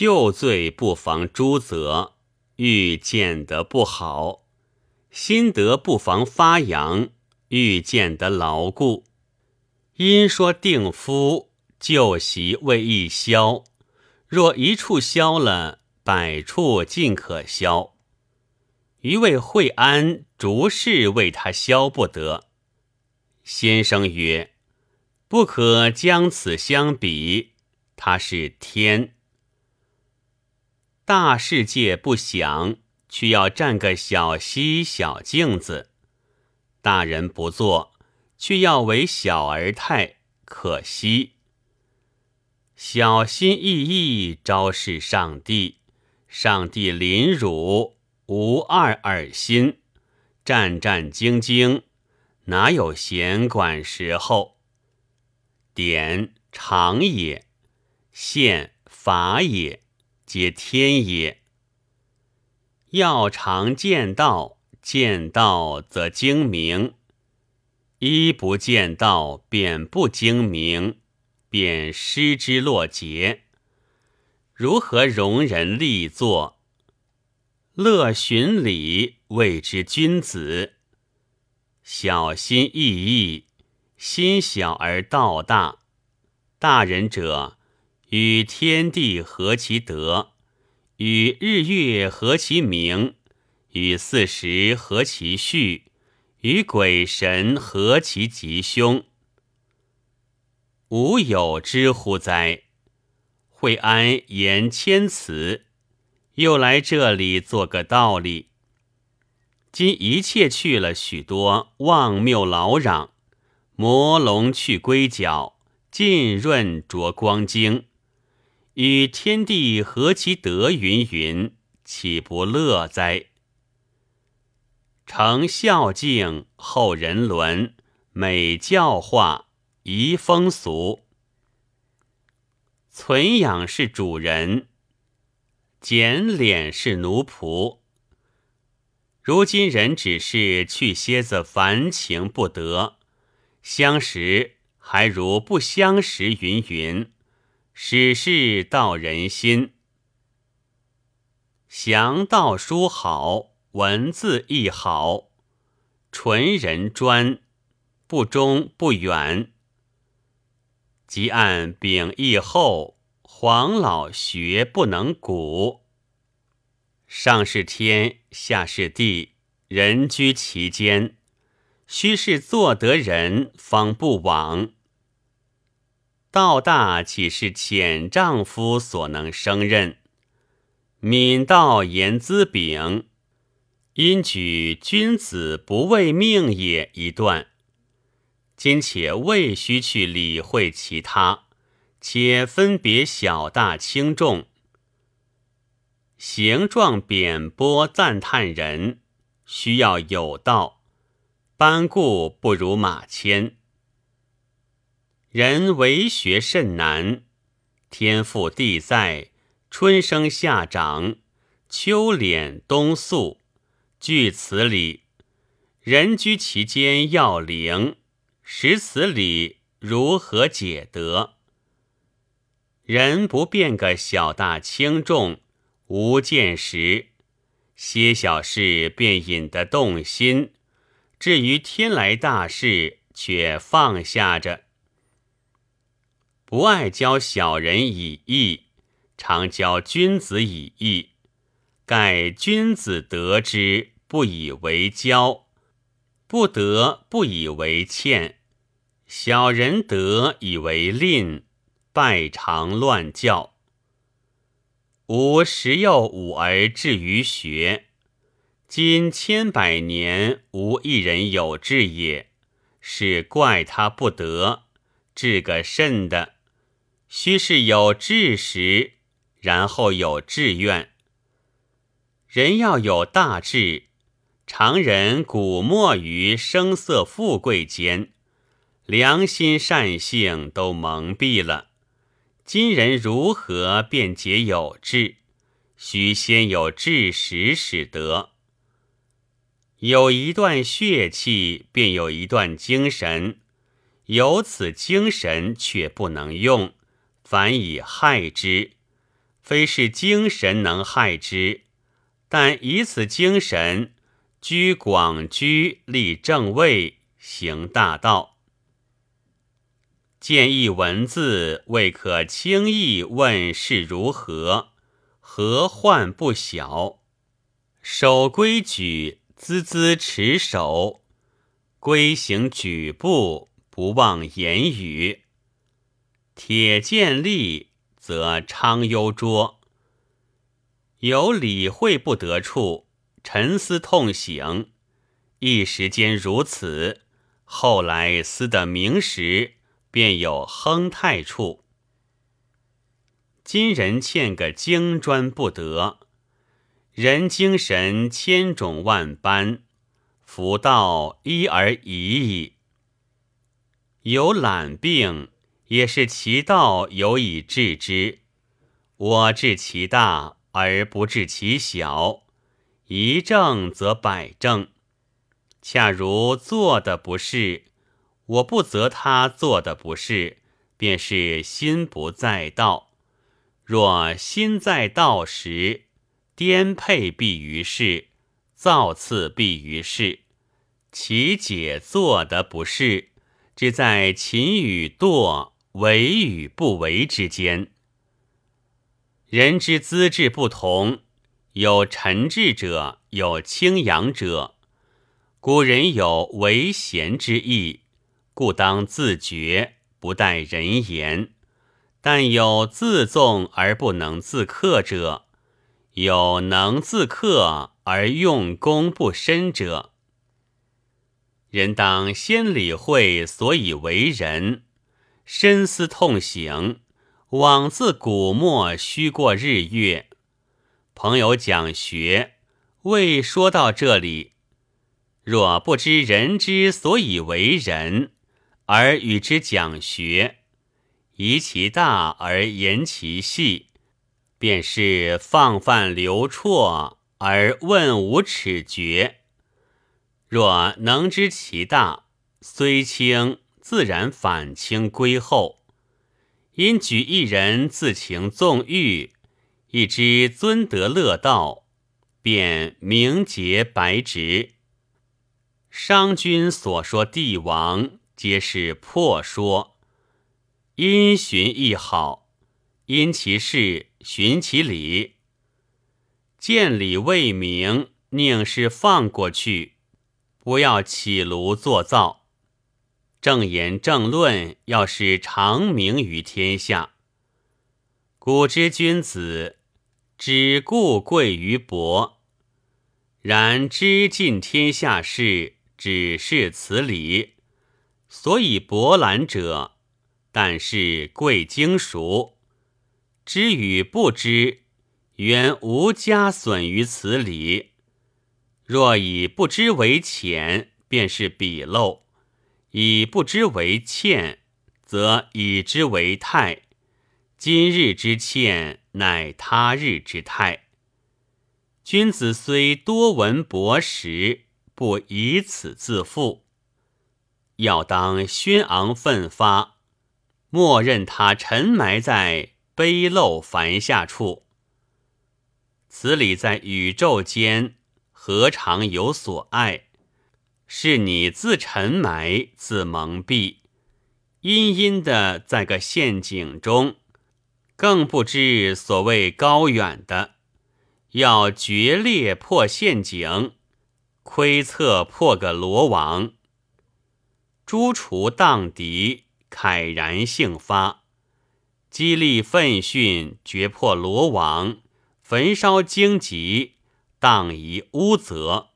旧罪不妨诛责，欲见得不好；心得不妨发扬，欲见得牢固。因说定夫旧习未易消，若一处消了，百处尽可消。余谓惠安逐事为他消不得。先生曰：“不可将此相比，他是天。大世界不想，却要占个小溪小镜子；大人不做。”却要为小儿态，可惜。小心翼翼昭示上帝，上帝临汝无二耳心，战战兢兢，哪有闲管时候？典常也，宪法也，皆天也。要常见道，见道则精明。一不见道，便不精明，便失之落节。如何容人立作？乐循礼，谓之君子。小心翼翼，心小而道大。大人者，与天地合其德，与日月合其明，与四时合其序。与鬼神合其吉凶，吾有之乎哉？惠安言千词，又来这里做个道理。今一切去了许多妄谬劳攘，魔龙去龟角，浸润着光晶，与天地合其德，云云，岂不乐哉？承孝敬，后人伦，美教化，宜风俗。存养是主人，减敛是奴仆。如今人只是去蝎子烦情不得，相识还如不相识，云云，史事道人心。详道书好。文字亦好，纯人专，不中不远。即按秉义后，黄老学不能古。上是天，下是地，人居其间，须是做得人，方不枉。道大岂是浅丈夫所能胜任？敏道言资禀。因举君子不为命也一段，今且未须去理会其他，且分别小大轻重，形状贬拨赞叹人，需要有道，班固不如马迁。人为学甚难，天赋地在，春生夏长，秋敛冬肃。据此理，人居其间要灵，识此理如何解得？人不变个小大轻重，无见识，些小事便引得动心；至于天来大事，却放下着，不爱教小人以义，常教君子以义。盖君子得之不以为骄，不得不以为欠；小人得以为吝，败常乱教。吾十有五而志于学，今千百年无一人有志也，是怪他不得。志个甚的，须是有志时，然后有志愿。人要有大志，常人古没于声色富贵间，良心善性都蒙蔽了。今人如何便解有志？须先有志识，使得有一段血气，便有一段精神。有此精神却不能用，反以害之。非是精神能害之，但以此精神居广居，立正位，行大道。见一文字，未可轻易问是如何，何患不小？守规矩，孜孜持守；规行举步，不忘言语。铁剑利，则昌幽拙；有理会不得处，沉思痛醒。一时间如此，后来思得明时。便有亨泰处。今人欠个精专不得，人精神千种万般，福道一而已矣。有懒病，也是其道有以治之。我治其大而不治其小，一正则百正。恰如做的不是。我不责他做的不是，便是心不在道。若心在道时，颠沛必于事，造次必于事。其解做的不是，只在勤与惰、为与不为之间。人之资质不同，有沉滞者，有轻扬者。古人有为贤之意。故当自觉，不待人言；但有自纵而不能自克者，有能自克而用功不深者。人当先理会所以为人，深思痛醒，枉自古末虚过日月。朋友讲学，未说到这里，若不知人之所以为人。而与之讲学，疑其大而言其细，便是放泛流绰而问无耻绝。若能知其大，虽轻自然反清归后。因举一人自情纵欲，一知尊德乐道，便明节白直。商君所说帝王。皆是破说，因循亦好，因其事循其理。见理未明，宁是放过去，不要起炉作灶。正言正论，要是长明于天下。古之君子，只顾贵于薄，然知尽天下事，只是此理。所以博览者，但是贵精熟，知与不知，原无加损于此理。若以不知为浅，便是鄙陋；以不知为欠，则以之为泰。今日之欠，乃他日之泰。君子虽多闻博识，不以此自负。要当轩昂奋发，莫任他沉埋在卑陋凡下处。此理在宇宙间，何尝有所爱？是你自沉埋，自蒙蔽，阴阴的在个陷阱中，更不知所谓高远的。要决裂破陷阱，窥测破个罗网。诛除荡敌，慨然兴发；激励奋训，决破罗网；焚烧荆棘，荡夷污泽。